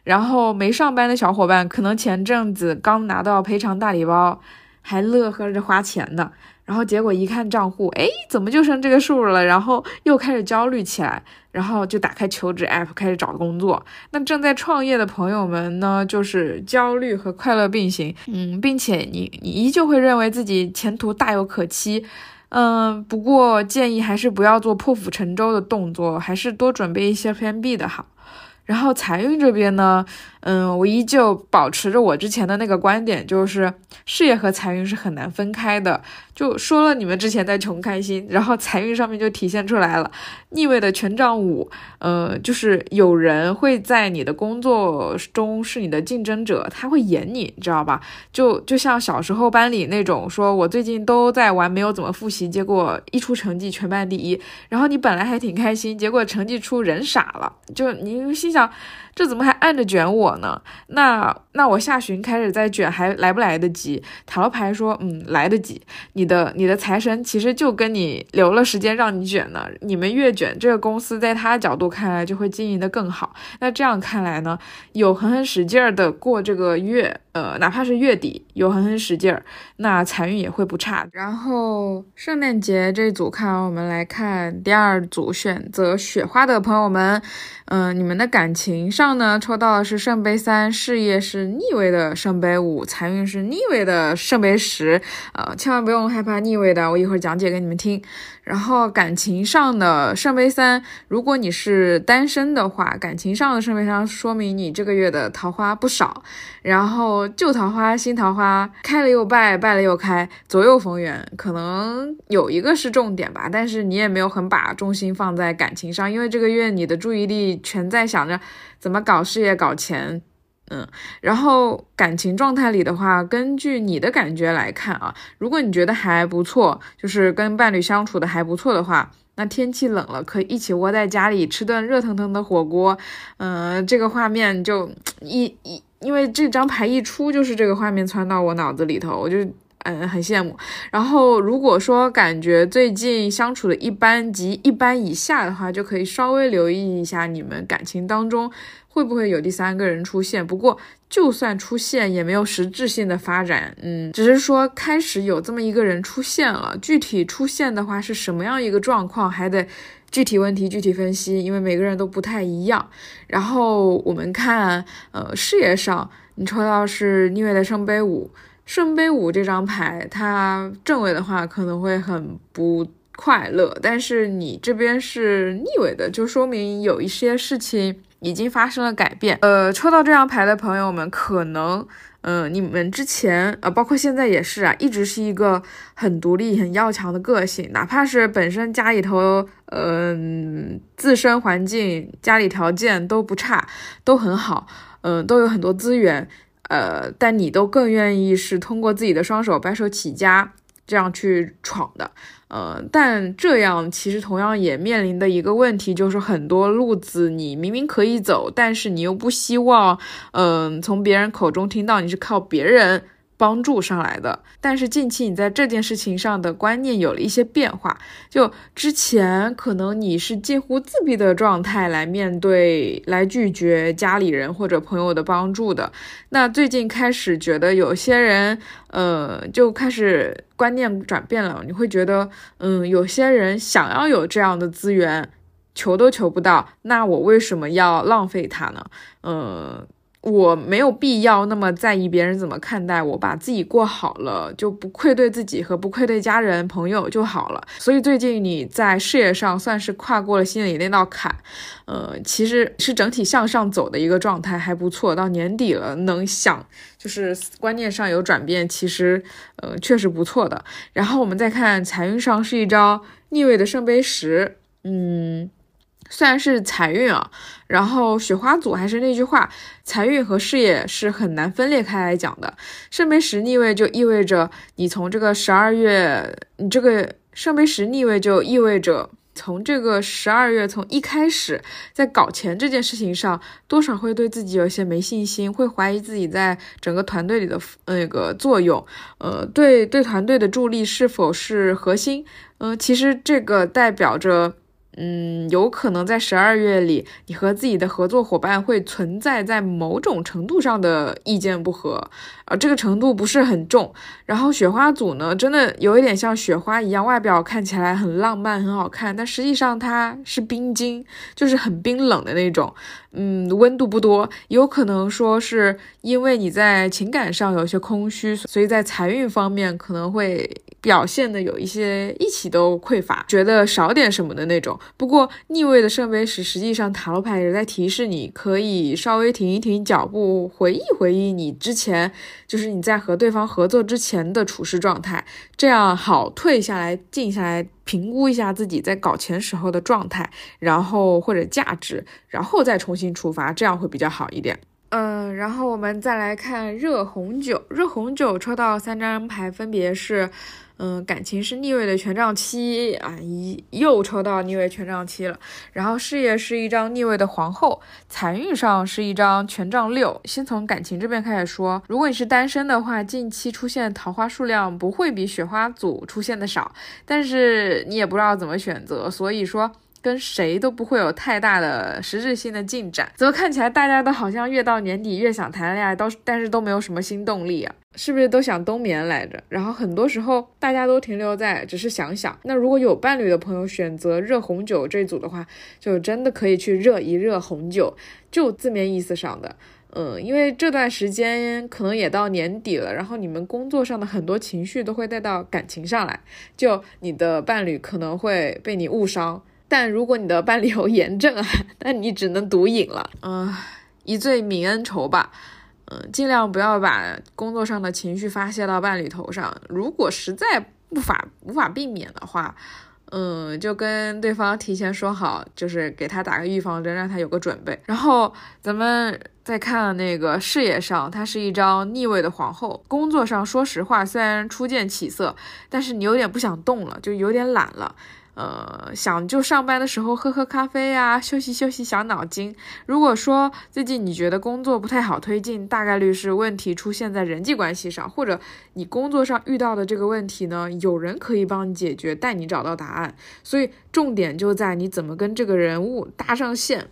然后没上班的小伙伴，可能前阵子刚拿到赔偿大礼包，还乐呵着花钱呢。然后结果一看账户，哎，怎么就剩这个数了？然后又开始焦虑起来，然后就打开求职 app 开始找工作。那正在创业的朋友们呢，就是焦虑和快乐并行，嗯，并且你你依旧会认为自己前途大有可期，嗯，不过建议还是不要做破釜沉舟的动作，还是多准备一些 plan B 的好。然后财运这边呢？嗯，我依旧保持着我之前的那个观点，就是事业和财运是很难分开的。就说了你们之前在穷开心，然后财运上面就体现出来了。逆位的权杖五，呃，就是有人会在你的工作中是你的竞争者，他会演你，知道吧？就就像小时候班里那种，说我最近都在玩，没有怎么复习，结果一出成绩全班第一，然后你本来还挺开心，结果成绩出人傻了，就你心想。这怎么还按着卷我呢？那那我下旬开始再卷还来不来得及？塔罗牌说，嗯，来得及。你的你的财神其实就跟你留了时间让你卷呢。你们越卷，这个公司在他角度看来就会经营的更好。那这样看来呢，有狠狠使劲儿的过这个月。呃，哪怕是月底有狠狠使劲儿，那财运也会不差。然后圣诞节这组看完，我们来看第二组，选择雪花的朋友们，嗯，你们的感情上呢，抽到的是圣杯三，事业是逆位的圣杯五，财运是逆位的圣杯十。呃，千万不用害怕逆位的，我一会儿讲解给你们听。然后感情上的圣杯三，如果你是单身的话，感情上的圣杯三说明你这个月的桃花不少。然后旧桃花、新桃花开了又败，败了又开，左右逢源，可能有一个是重点吧。但是你也没有很把重心放在感情上，因为这个月你的注意力全在想着怎么搞事业、搞钱。嗯，然后感情状态里的话，根据你的感觉来看啊，如果你觉得还不错，就是跟伴侣相处的还不错的话，那天气冷了，可以一起窝在家里吃顿热腾腾的火锅。嗯，这个画面就一一，因为这张牌一出，就是这个画面窜到我脑子里头，我就嗯很羡慕。然后如果说感觉最近相处的一般及一般以下的话，就可以稍微留意一下你们感情当中。会不会有第三个人出现？不过就算出现，也没有实质性的发展。嗯，只是说开始有这么一个人出现了。具体出现的话是什么样一个状况，还得具体问题具体分析，因为每个人都不太一样。然后我们看，呃，事业上你抽到是逆位的圣杯五，圣杯五这张牌，它正位的话可能会很不快乐，但是你这边是逆位的，就说明有一些事情。已经发生了改变。呃，抽到这张牌的朋友们，可能，嗯，你们之前，呃，包括现在也是啊，一直是一个很独立、很要强的个性，哪怕是本身家里头，嗯，自身环境、家里条件都不差，都很好，嗯，都有很多资源，呃，但你都更愿意是通过自己的双手白手起家，这样去闯的。呃，但这样其实同样也面临的一个问题，就是很多路子你明明可以走，但是你又不希望，嗯，从别人口中听到你是靠别人帮助上来的。但是近期你在这件事情上的观念有了一些变化，就之前可能你是近乎自闭的状态来面对、来拒绝家里人或者朋友的帮助的。那最近开始觉得有些人，呃，就开始观念转变了。你会觉得，嗯，有些人想要有这样的资源。求都求不到，那我为什么要浪费它呢？嗯，我没有必要那么在意别人怎么看待我，把自己过好了，就不愧对自己和不愧对家人朋友就好了。所以最近你在事业上算是跨过了心里那道坎，呃，其实是整体向上走的一个状态，还不错。到年底了，能想就是观念上有转变，其实呃确实不错的。然后我们再看财运上是一张逆位的圣杯十，嗯。虽然是财运啊，然后雪花组还是那句话，财运和事业是很难分裂开来讲的。圣杯十逆位就意味着你从这个十二月，你这个圣杯十逆位就意味着从这个十二月从一开始在搞钱这件事情上，多少会对自己有些没信心，会怀疑自己在整个团队里的那个作用，呃，对对团队的助力是否是核心？嗯，其实这个代表着。嗯，有可能在十二月里，你和自己的合作伙伴会存在在某种程度上的意见不合，啊这个程度不是很重。然后雪花组呢，真的有一点像雪花一样，外表看起来很浪漫、很好看，但实际上它是冰晶，就是很冰冷的那种。嗯，温度不多，有可能说是因为你在情感上有些空虚，所以在财运方面可能会表现的有一些一起都匮乏，觉得少点什么的那种。不过逆位的圣杯十，实际上塔罗牌也在提示你，可以稍微停一停脚步，回忆回忆你之前，就是你在和对方合作之前的处事状态，这样好退下来，静下来。评估一下自己在搞钱时候的状态，然后或者价值，然后再重新出发，这样会比较好一点。嗯，然后我们再来看热红酒，热红酒抽到三张牌，分别是。嗯，感情是逆位的权杖七啊，一又抽到逆位权杖七了。然后事业是一张逆位的皇后，财运上是一张权杖六。先从感情这边开始说，如果你是单身的话，近期出现桃花数量不会比雪花组出现的少，但是你也不知道怎么选择，所以说。跟谁都不会有太大的实质性的进展，怎么看起来大家都好像越到年底越想谈恋爱，都但是都没有什么新动力啊？是不是都想冬眠来着？然后很多时候大家都停留在只是想想。那如果有伴侣的朋友选择热红酒这一组的话，就真的可以去热一热红酒，就字面意思上的，嗯，因为这段时间可能也到年底了，然后你们工作上的很多情绪都会带到感情上来，就你的伴侣可能会被你误伤。但如果你的伴侣有炎症啊，那你只能毒饮了。嗯，一醉泯恩仇吧。嗯，尽量不要把工作上的情绪发泄到伴侣头上。如果实在无法无法避免的话，嗯，就跟对方提前说好，就是给他打个预防针，让他有个准备。然后咱们再看那个事业上，他是一张逆位的皇后。工作上，说实话，虽然初见起色，但是你有点不想动了，就有点懒了。呃，想就上班的时候喝喝咖啡呀，休息休息小脑筋。如果说最近你觉得工作不太好推进，大概率是问题出现在人际关系上，或者你工作上遇到的这个问题呢，有人可以帮你解决，带你找到答案。所以重点就在你怎么跟这个人物搭上线。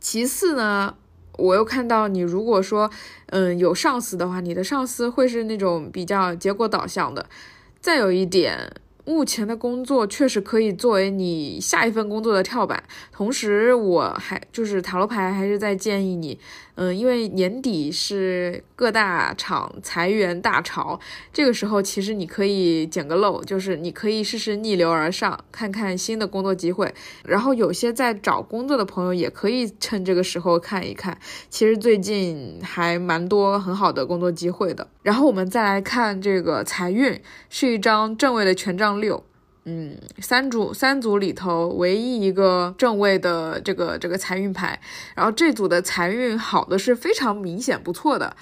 其次呢，我又看到你如果说嗯有上司的话，你的上司会是那种比较结果导向的。再有一点。目前的工作确实可以作为你下一份工作的跳板，同时我还就是塔罗牌还是在建议你。嗯，因为年底是各大厂裁员大潮，这个时候其实你可以捡个漏，就是你可以试试逆流而上，看看新的工作机会。然后有些在找工作的朋友也可以趁这个时候看一看，其实最近还蛮多很好的工作机会的。然后我们再来看这个财运，是一张正位的权杖六。嗯，三组三组里头唯一一个正位的这个这个财运牌，然后这组的财运好的是非常明显不错的，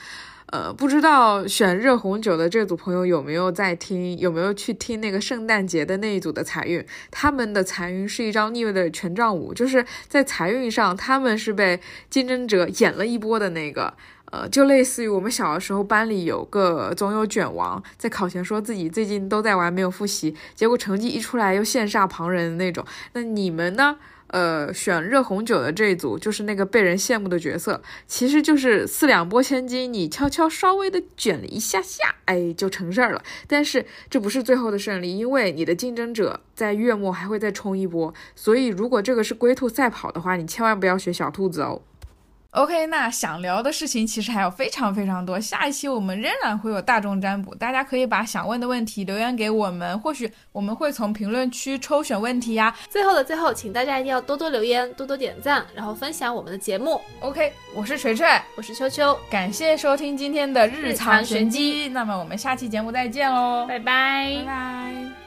呃，不知道选热红酒的这组朋友有没有在听，有没有去听那个圣诞节的那一组的财运？他们的财运是一张逆位的权杖五，就是在财运上他们是被竞争者演了一波的那个。呃，就类似于我们小的时候班里有个总有卷王，在考前说自己最近都在玩，没有复习，结果成绩一出来又羡煞旁人的那种。那你们呢？呃，选热红酒的这一组就是那个被人羡慕的角色，其实就是四两拨千斤，你悄悄稍微的卷了一下下，哎，就成事儿了。但是这不是最后的胜利，因为你的竞争者在月末还会再冲一波。所以如果这个是龟兔赛跑的话，你千万不要学小兔子哦。OK，那想聊的事情其实还有非常非常多，下一期我们仍然会有大众占卜，大家可以把想问的问题留言给我们，或许我们会从评论区抽选问题呀。最后的最后，请大家一定要多多留言，多多点赞，然后分享我们的节目。OK，我是锤锤，我是秋秋，感谢收听今天的日日常玄机，那么我们下期节目再见喽，拜拜拜拜。